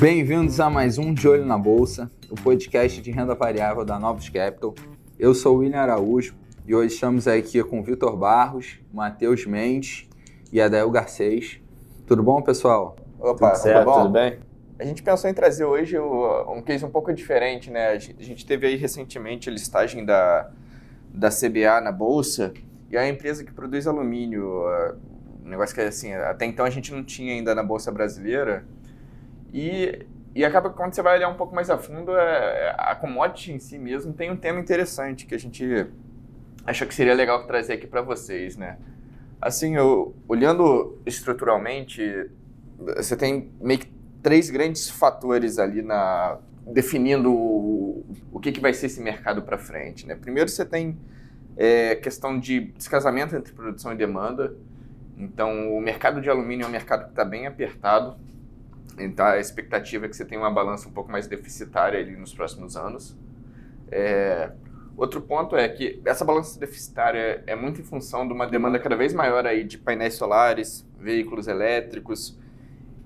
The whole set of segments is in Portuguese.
Bem-vindos a mais um De Olho na Bolsa, o podcast de renda variável da Novos Capital. Eu sou o William Araújo e hoje estamos aqui com Vitor Barros, Matheus Mendes e Adael Garcês. Tudo bom, pessoal? Opa, tudo certo, tudo, tudo bem? A gente pensou em trazer hoje um case um pouco diferente, né? A gente teve aí recentemente a listagem da, da CBA na Bolsa e é a empresa que produz alumínio, um negócio que assim, até então a gente não tinha ainda na Bolsa Brasileira, e, e acaba que quando você vai olhar um pouco mais a fundo, é, a commodity em si mesmo tem um tema interessante que a gente achou que seria legal trazer aqui para vocês, né? Assim, eu, olhando estruturalmente, você tem meio que três grandes fatores ali na definindo o, o que, que vai ser esse mercado para frente, né? Primeiro, você tem é, questão de descasamento entre produção e demanda. Então, o mercado de alumínio é um mercado que está bem apertado. Então, a expectativa é que você tenha uma balança um pouco mais deficitária ali nos próximos anos. É, outro ponto é que essa balança deficitária é muito em função de uma demanda cada vez maior aí de painéis solares, veículos elétricos.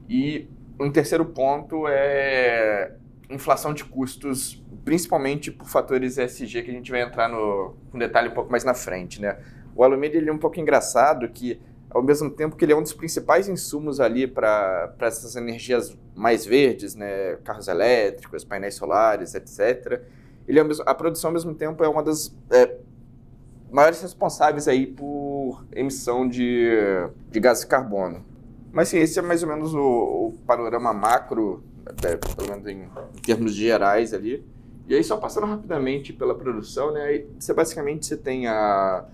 E um terceiro ponto é inflação de custos, principalmente por fatores ESG, que a gente vai entrar no, com detalhe um pouco mais na frente. Né? O alumínio ele é um pouco engraçado que ao mesmo tempo que ele é um dos principais insumos ali para essas energias mais verdes, né, carros elétricos, painéis solares, etc. Ele é mesmo, a produção ao mesmo tempo é uma das é, maiores responsáveis aí por emissão de, de gás de carbono. Mas sim, esse é mais ou menos o, o panorama macro, é, pelo menos em, em, termos gerais ali. E aí só passando rapidamente pela produção, né, aí você basicamente você tem a,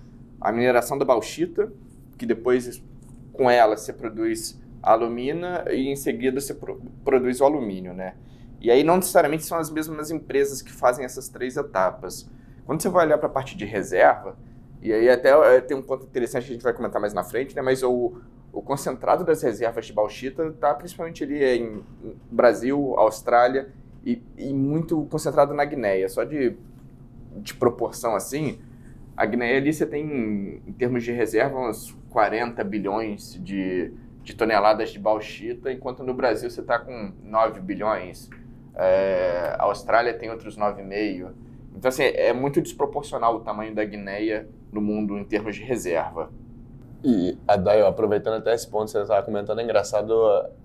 a mineração da bauxita, que depois com ela você produz a alumina e em seguida você pro, produz o alumínio, né? E aí não necessariamente são as mesmas empresas que fazem essas três etapas. Quando você vai olhar para a parte de reserva, e aí até é, tem um ponto interessante que a gente vai comentar mais na frente, né? Mas o, o concentrado das reservas de bauxita está principalmente ali em Brasil, Austrália e, e muito concentrado na Guiné. Só de, de proporção assim, a Guiné ali você tem, em termos de reserva, uns 40 bilhões de, de toneladas de bauxita, enquanto no Brasil você está com 9 bilhões. É, a Austrália tem outros 9,5. Então, assim, é muito desproporcional o tamanho da Guiné no mundo em termos de reserva. E, Adaio, aproveitando até esse ponto que você estava comentando, é engraçado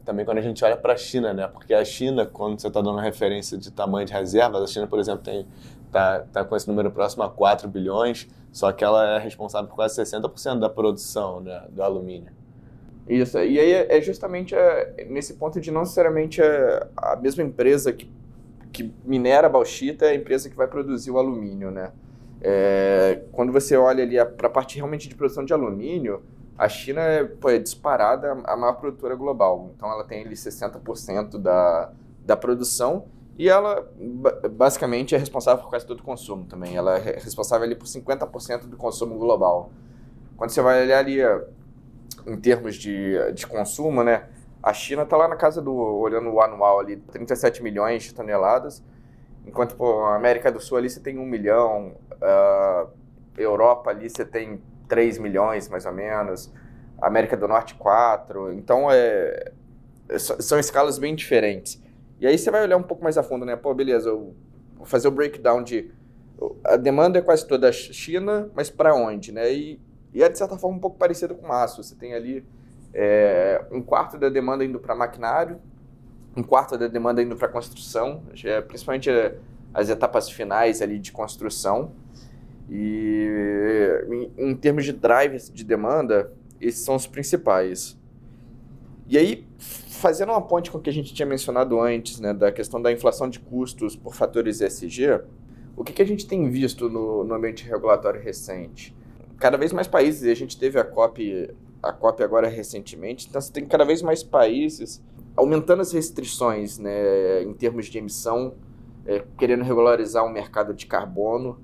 também quando a gente olha para a China, né? Porque a China, quando você está dando referência de tamanho de reservas, a China, por exemplo, tem tá, tá com esse número próximo a 4 bilhões, só que ela é responsável por quase 60% da produção né, do alumínio. Isso, e aí é justamente é, nesse ponto de não necessariamente é a mesma empresa que, que minera a bauxita é a empresa que vai produzir o alumínio, né? É, quando você olha ali para a parte realmente de produção de alumínio, a China é, pô, é disparada a maior produtora global. Então ela tem ali 60% da, da produção e ela, basicamente, é responsável por quase todo o consumo também. Ela é responsável ali por 50% do consumo global. Quando você vai olhar ali em termos de, de consumo, né? A China está lá na casa do, olhando o anual ali, 37 milhões de toneladas, enquanto pô, América do Sul ali você tem 1 milhão, uh, Europa ali você tem 3 milhões mais ou menos, América do Norte 4, então é, são escalas bem diferentes. E aí você vai olhar um pouco mais a fundo, né? Pô, beleza, eu vou fazer o breakdown de. A demanda é quase toda China, mas para onde, né? E, e é de certa forma um pouco parecido com o aço. Você tem ali é, um quarto da demanda indo para maquinário, um quarto da demanda indo para construção, é, principalmente é, as etapas finais ali de construção. E em, em termos de drivers de demanda, esses são os principais. E aí, fazendo uma ponte com o que a gente tinha mencionado antes, né, da questão da inflação de custos por fatores ESG, o que, que a gente tem visto no, no ambiente regulatório recente? Cada vez mais países, a gente teve a COP, a COP agora recentemente, então você tem cada vez mais países aumentando as restrições né, em termos de emissão, é, querendo regularizar o mercado de carbono,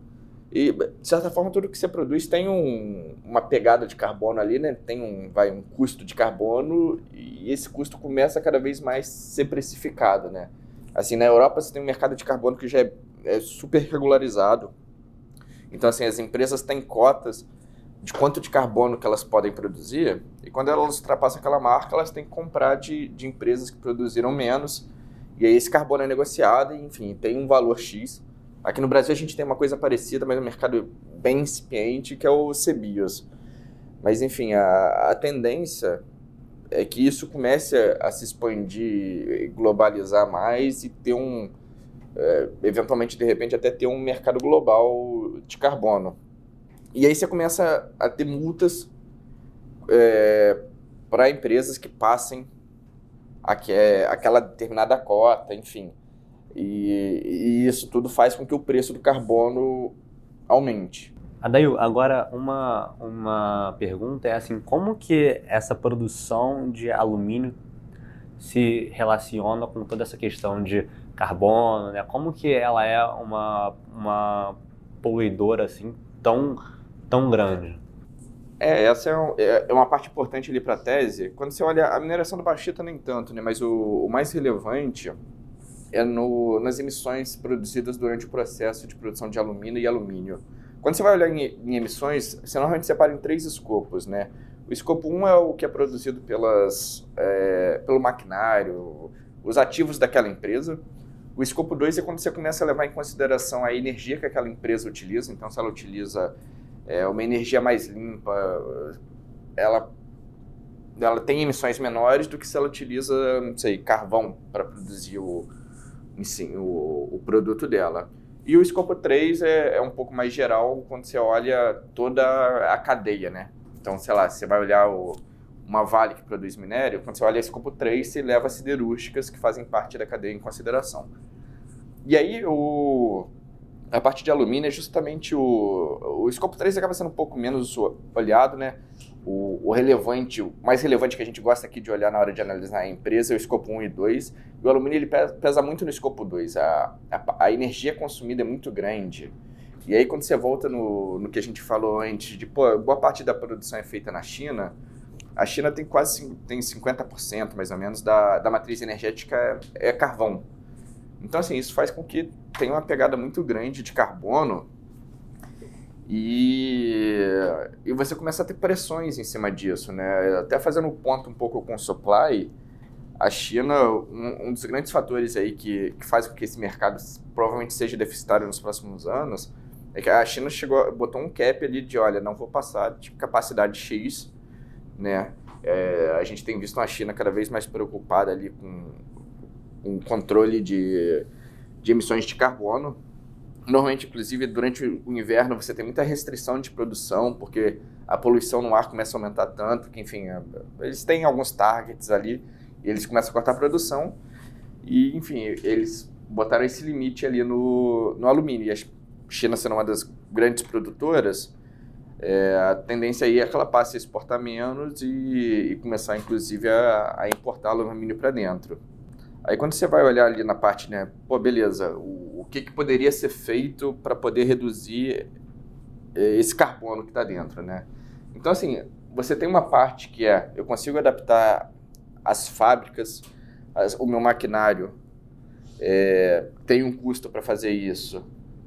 e, de certa forma, tudo que você produz tem um, uma pegada de carbono ali, né? Tem um, vai, um custo de carbono e esse custo começa a cada vez mais ser precificado, né? Assim, na Europa você tem um mercado de carbono que já é, é super regularizado. Então, assim, as empresas têm cotas de quanto de carbono que elas podem produzir, e quando elas ultrapassam aquela marca, elas têm que comprar de, de empresas que produziram menos, e aí esse carbono é negociado, e, enfim, tem um valor X. Aqui no Brasil a gente tem uma coisa parecida, mas um mercado bem incipiente, que é o CBIOS. Mas, enfim, a, a tendência é que isso comece a, a se expandir, globalizar mais e ter um, é, eventualmente, de repente, até ter um mercado global de carbono. E aí você começa a ter multas é, para empresas que passem aqu aquela determinada cota, enfim. E, e, isso tudo faz com que o preço do carbono aumente. Adail, agora uma, uma pergunta é assim, como que essa produção de alumínio se relaciona com toda essa questão de carbono, né? Como que ela é uma, uma poluidora assim tão, tão grande? É, essa é, um, é, é uma parte importante ali para a tese. Quando você olha a mineração do bauxita nem tanto, né? Mas o, o mais relevante é no, nas emissões produzidas durante o processo de produção de alumínio e alumínio. Quando você vai olhar em, em emissões, você normalmente separa em três escopos, né? O escopo 1 um é o que é produzido pelas, é, pelo maquinário, os ativos daquela empresa. O escopo 2 é quando você começa a levar em consideração a energia que aquela empresa utiliza. Então, se ela utiliza é, uma energia mais limpa, ela, ela tem emissões menores do que se ela utiliza, não sei, carvão para produzir o, sim, o, o, produto dela. E o escopo 3 é, é um pouco mais geral quando você olha toda a cadeia, né? Então, sei lá, você vai olhar o, uma Vale que produz minério, quando você olha escopo 3, você leva siderúrgicas que fazem parte da cadeia em consideração. E aí, o, a parte de alumínio é justamente o. O escopo 3 acaba sendo um pouco menos olhado, né? O, o, relevante, o mais relevante que a gente gosta aqui de olhar na hora de analisar a empresa é o escopo 1 e 2. E o alumínio ele pesa, muito no escopo 2. A, a, a, energia consumida é muito grande. E aí, quando você volta no, no que a gente falou antes, de pô, boa parte da produção é feita na China, a China tem quase tem 50% mais ou menos da, da matriz energética é, é carvão. Então, assim, isso faz com que tenha uma pegada muito grande de carbono e, e você começa a ter pressões em cima disso, né? Até fazendo ponto um pouco com o supply, a China, um, um dos grandes fatores aí que, que faz com que esse mercado provavelmente seja deficitário nos próximos anos é que a China chegou, botou um cap ali de, olha, não vou passar de capacidade X, né? É, a gente tem visto a China cada vez mais preocupada ali com um controle de, de emissões de carbono. Normalmente, inclusive, durante o inverno você tem muita restrição de produção, porque a poluição no ar começa a aumentar tanto que, enfim, eles têm alguns targets ali, e eles começam a cortar a produção, e, enfim, eles botaram esse limite ali no, no alumínio. E a China sendo uma das grandes produtoras, é, a tendência aí é que ela passe a exportar menos e, e começar, inclusive, a, a importar alumínio para dentro. Aí quando você vai olhar ali na parte, né, pô, beleza, o, o que, que poderia ser feito para poder reduzir é, esse carbono que está dentro, né? Então, assim, você tem uma parte que é, eu consigo adaptar as fábricas, as, o meu maquinário, é, tem um custo para fazer isso,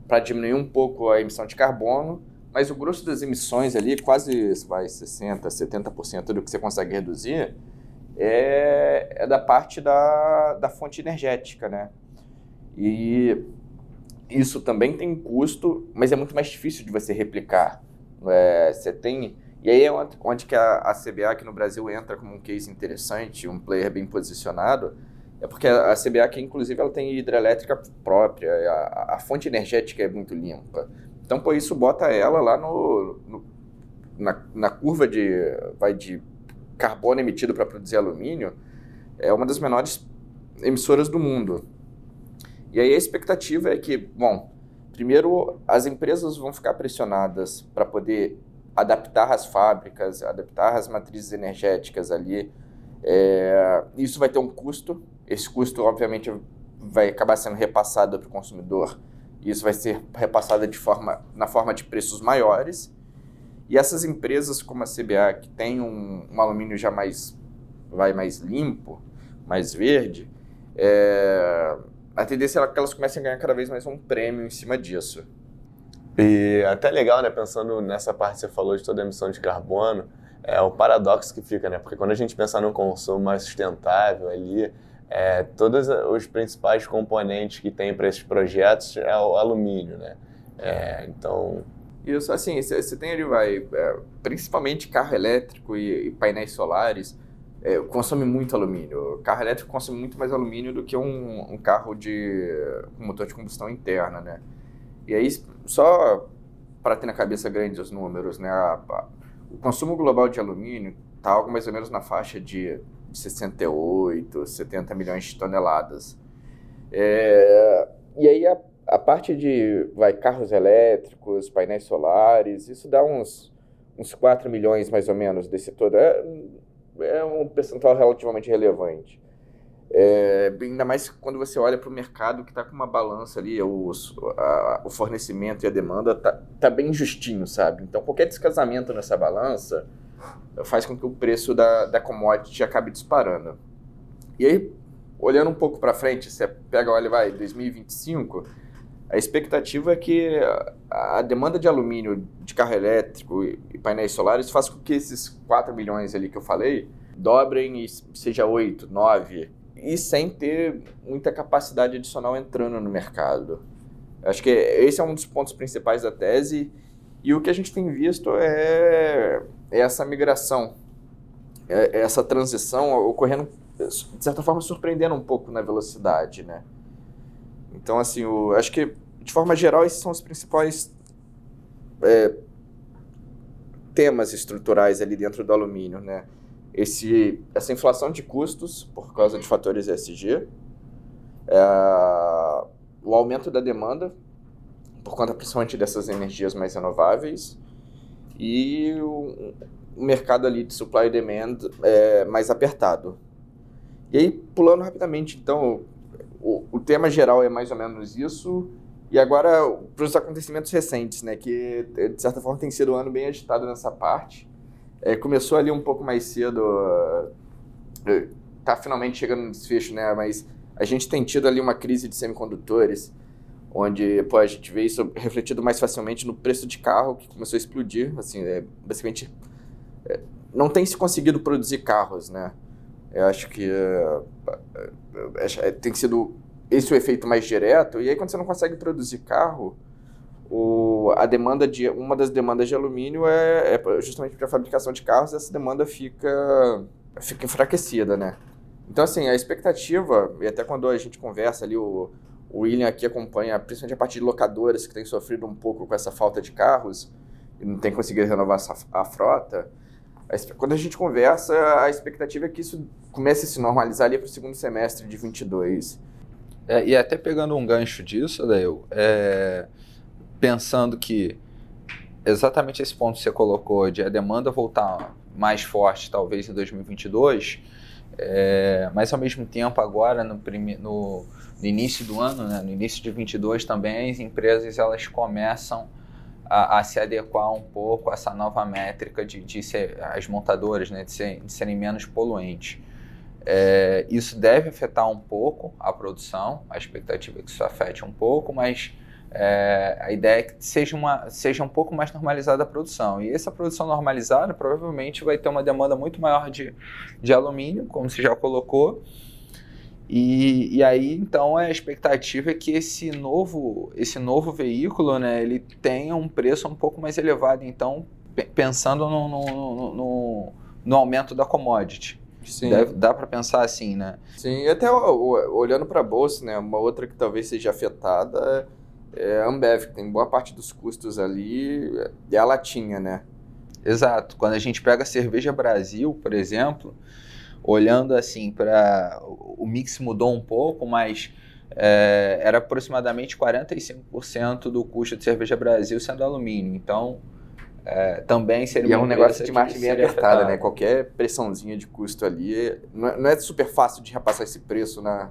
para diminuir um pouco a emissão de carbono, mas o grosso das emissões ali, quase vai 60%, 70% do que você consegue reduzir, é, é da parte da, da fonte energética, né? E isso também tem custo, mas é muito mais difícil de você replicar. É, você tem... E aí é onde, onde que a, a, CBA aqui no Brasil entra como um case interessante, um player bem posicionado, é porque a, a CBA aqui, inclusive, ela tem hidrelétrica própria, a, a, fonte energética é muito limpa. Então, por isso, bota ela lá no, no na, na curva de, vai de carbono emitido para produzir alumínio é uma das menores emissoras do mundo. E aí a expectativa é que, bom, primeiro as empresas vão ficar pressionadas para poder adaptar as fábricas, adaptar as matrizes energéticas ali. É, isso vai ter um custo. Esse custo, obviamente, vai acabar sendo repassado para o consumidor. Isso vai ser repassado de forma, na forma de preços maiores. E essas empresas como a CBA, que tem um, um alumínio já mais, vai mais limpo, mais verde, é, a tendência é que elas comecem a ganhar cada vez mais um prêmio em cima disso. E até legal, né, pensando nessa parte que você falou de toda a emissão de carbono, é o paradoxo que fica, né? Porque quando a gente pensa num consumo mais sustentável ali, é, todos os principais componentes que tem para esses projetos é o alumínio, né? É, então... Isso, assim, você tem ali, vai, é, principalmente carro elétrico e, e painéis solares, é, consome muito alumínio. O carro elétrico consome muito mais alumínio do que um, um carro de um motor de combustão interna, né? E aí, só para ter na cabeça grandes números, né? A, a, o consumo global de alumínio está algo mais ou menos na faixa de 68, 70 milhões de toneladas. É, e aí a, a parte de vai, carros elétricos, painéis solares, isso dá uns, uns 4 milhões mais ou menos desse todo. É, é um percentual relativamente relevante. É, ainda mais quando você olha para o mercado que está com uma balança ali, o, a, o fornecimento e a demanda tá, tá bem justinho, sabe? Então qualquer descasamento nessa balança faz com que o preço da, da commodity acabe disparando. E aí, olhando um pouco para frente, você pega, olha, vai, 2025, a expectativa é que a demanda de alumínio de carro elétrico e painéis solares faça com que esses 4 milhões ali que eu falei dobrem e seja 8, 9 e sem ter muita capacidade adicional entrando no mercado. Acho que esse é um dos pontos principais da tese e o que a gente tem visto é, é essa migração, é, é essa transição ocorrendo, de certa forma, surpreendendo um pouco na velocidade, né? Então, assim, acho que, de forma geral, esses são os principais é, temas estruturais ali dentro do alumínio, né? esse, essa inflação de custos por causa de fatores ESG, é, o aumento da demanda por conta principalmente dessas energias mais renováveis e o, o mercado ali de supply e demand é, mais apertado. E aí, pulando rapidamente, então, o, o tema geral é mais ou menos isso. E agora, para os acontecimentos recentes, né, que de certa forma tem sido um ano bem agitado nessa parte. É, começou ali um pouco mais cedo, uh, tá finalmente chegando no desfecho, né? Mas a gente tem tido ali uma crise de semicondutores, onde pô, a gente vê isso refletido mais facilmente no preço de carro, que começou a explodir. Assim, é, basicamente, é, não tem se conseguido produzir carros, né? Eu acho que uh, tem sido esse o efeito mais direto. E aí, quando você não consegue produzir carro, o, a demanda de uma das demandas de alumínio é, é justamente para a fabricação de carros essa demanda fica fica enfraquecida né então assim a expectativa e até quando a gente conversa ali o, o William aqui acompanha principalmente a parte de locadoras que tem sofrido um pouco com essa falta de carros e não tem conseguido renovar a frota quando a gente conversa a expectativa é que isso comece a se normalizar ali para o segundo semestre de 22 é, e até pegando um gancho disso, Adail, é, pensando que exatamente esse ponto que você colocou de a demanda voltar mais forte talvez em 2022, é, mas ao mesmo tempo agora no, no, no início do ano, né, no início de 22 também as empresas elas começam a, a, se adequar um pouco a essa nova métrica de, de ser, as montadoras né, de, ser, de serem menos poluentes. É, isso deve afetar um pouco a produção, a expectativa é que isso afete um pouco, mas é, a ideia é que seja, uma, seja um pouco mais normalizada a produção. E essa produção normalizada provavelmente vai ter uma demanda muito maior de, de alumínio, como você já colocou. E, e aí, então, a expectativa é que esse novo, esse novo veículo né, ele tenha um preço um pouco mais elevado. Então, pensando no, no, no, no aumento da commodity. Sim. Deve, dá para pensar assim, né? Sim, e até olhando para a bolsa, né, uma outra que talvez seja afetada é é a Ambev, que tem boa parte dos custos ali, é a latinha, né? Exato. Quando a gente pega a cerveja Brasil, por exemplo, olhando assim para. O mix mudou um pouco, mas é, era aproximadamente 45% do custo de cerveja Brasil sendo alumínio. Então, é, também seria E é um negócio de margem bem apertada, né? Qualquer pressãozinha de custo ali. Não é, não é super fácil de repassar esse preço na,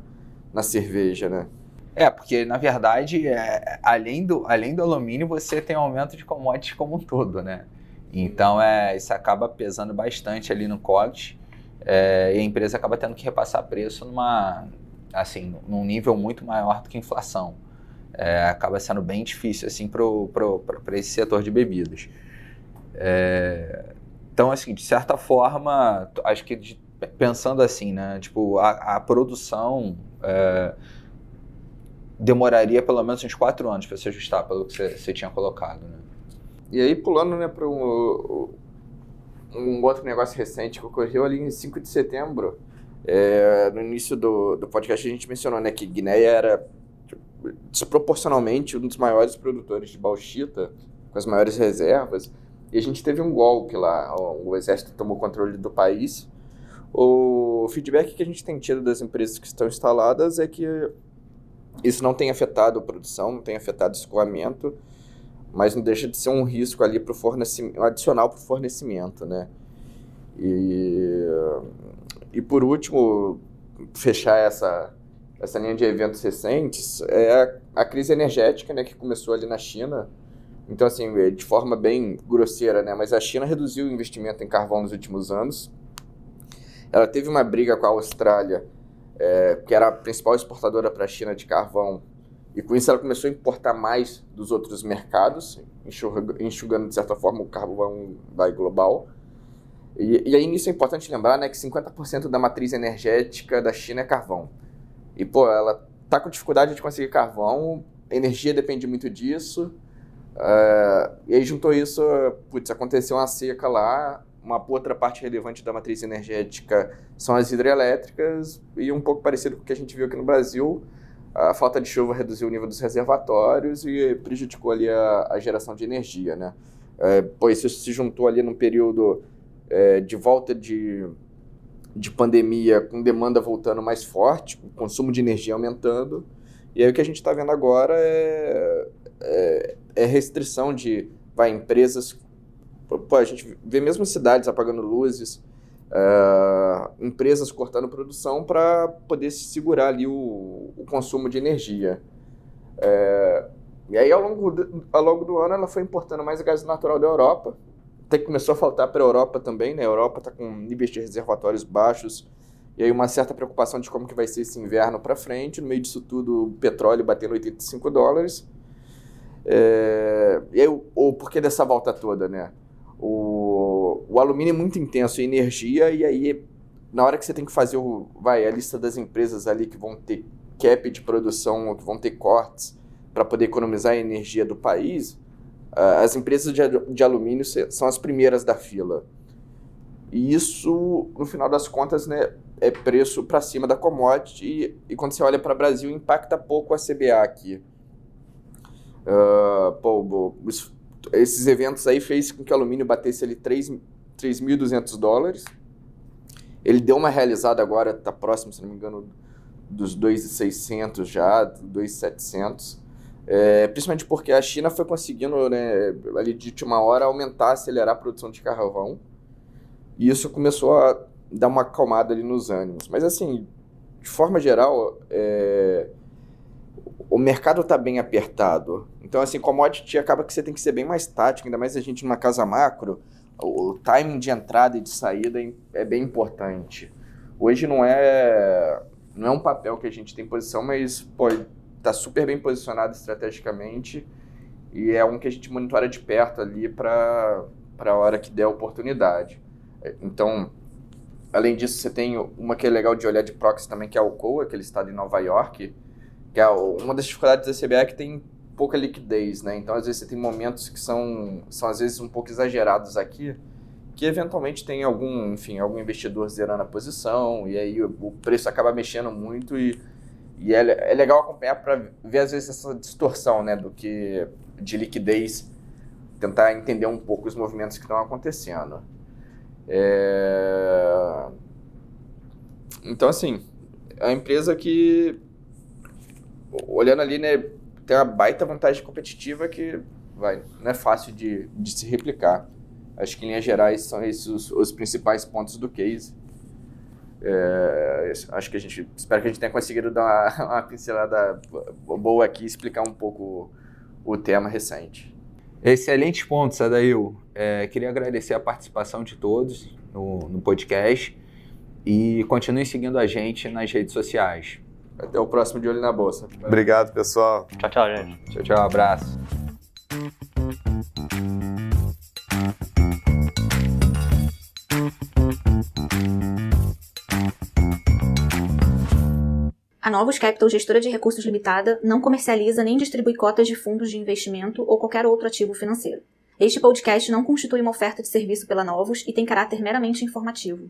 na cerveja, né? É, porque na verdade, é, além, do, além do alumínio, você tem aumento de commodities como um todo, né? Então, é, isso acaba pesando bastante ali no COGS é, e a empresa acaba tendo que repassar preço numa, assim, num nível muito maior do que a inflação. é, acaba sendo bem difícil assim para esse setor de bebidas. É, então, assim, de certa forma, acho que de, pensando assim, né, tipo, a, a produção é, demoraria pelo menos uns quatro anos para se ajustar pelo que você, tinha colocado, né? E aí, pulando né, para um, um outro negócio recente que ocorreu ali em 5 de setembro, é, no início do, do podcast a gente mencionou né, que Guiné era desproporcionalmente um dos maiores produtores de bauxita, com as maiores reservas, e a gente teve um golpe lá, o exército tomou controle do país. O feedback que a gente tem tido das empresas que estão instaladas é que isso não tem afetado a produção, não tem afetado o escoamento, mas não deixa de ser um risco ali para o fornecimento, adicional para o fornecimento, né? E, e por último, fechar essa, essa linha de eventos recentes é a, a crise energética, né, que começou ali na China. Então, assim, é, de forma bem grosseira, né, mas a China reduziu o investimento em carvão nos últimos anos. Ela teve uma briga com a Austrália, é, que era a principal exportadora para a China de carvão, e com isso ela começou a importar mais dos outros mercados, enxugando, de certa forma, o carvão vai global. E, e aí nisso é importante lembrar né, que 50% da matriz energética da China é carvão. E, pô, ela tá com dificuldade de conseguir carvão, energia depende muito disso. Uh, e aí juntou isso, putz, aconteceu uma seca lá, uma outra parte relevante da matriz energética são as hidrelétricas, e um pouco parecido com o que a gente viu aqui no Brasil, a falta de chuva reduziu o nível dos reservatórios e prejudicou ali a, a geração de energia, né? É, pois isso se juntou ali num período é, de volta de, de pandemia, com demanda voltando mais forte, o consumo de energia aumentando, e aí o que a gente está vendo agora é, é, restrição de vai, empresas. Pô, a gente vê mesmo cidades apagando luzes, uh, empresas cortando produção para poder segurar ali o, o consumo de energia. É, e aí, ao longo, do, ao longo do ano, ela foi importando mais gás natural da Europa, até que começou a faltar para a Europa também, né? A Europa está com níveis de reservatórios baixos, e aí uma certa preocupação de como que vai ser esse inverno para frente. No meio disso tudo, o petróleo batendo 85 dólares. É, e o, porquê dessa volta toda, né? O, o alumínio é muito intenso em energia e aí na hora que você tem que fazer o, vai, a lista das empresas ali que vão ter cap de produção ou que vão ter cortes para poder economizar a energia do país, as empresas de, de alumínio são as primeiras da fila. E isso, no final das contas, né, é preço para cima da commodity e, e quando você olha para o Brasil, impacta pouco a CBA aqui. Uh, pô, esses eventos aí fez com que o alumínio batesse ali 3.200 dólares. Ele deu uma realizada agora, está próximo, se não me engano, dos 2.600 já, 2.700. É, principalmente porque a China foi conseguindo, né, ali de última hora, aumentar, acelerar a produção de carvão. E isso começou a dar uma acalmada ali nos ânimos. Mas assim, de forma geral, é, o mercado está bem apertado. Então, assim, commodity acaba que você tem que ser bem mais tático, ainda mais a gente numa casa macro, o, timing de entrada e de saída é, é bem importante. Hoje não é não é um papel que a gente tem posição, mas pô, tá super bem posicionado estrategicamente e é um que a gente monitora de perto ali para para a hora que der a oportunidade. Então, além disso, você tem uma que é legal de olhar de proxy também, que é o COA, aquele estado em Nova York, que é uma das dificuldades da CBA é que tem pouca liquidez, né? Então, às vezes, você tem momentos que são, são às vezes, um pouco exagerados aqui, que eventualmente tem algum, enfim, algum investidor zerando a posição, e aí o, preço acaba mexendo muito e, e é, é legal acompanhar para ver, às vezes, essa distorção, né, do que de liquidez, tentar entender um pouco os movimentos que estão acontecendo. É... Então, assim, a empresa que olhando ali, né, tem uma baita vantagem competitiva que vai, não é fácil de, de se replicar. Acho que em linhas gerais são esses os, os principais pontos do case. É, acho que a gente espero que a gente tenha conseguido dar uma, uma pincelada boa aqui explicar um pouco o tema recente. Excelentes pontos, Adail. É, queria agradecer a participação de todos no, no podcast e continue seguindo a gente nas redes sociais. Até o próximo De Olho na Bolsa. Obrigado, pessoal. Tchau, tchau, gente. Tchau, tchau, abraço. A Novos Capital, gestora de recursos limitada, não comercializa nem distribui cotas de fundos de investimento ou qualquer outro ativo financeiro. Este podcast não constitui uma oferta de serviço pela Novos e tem caráter meramente informativo.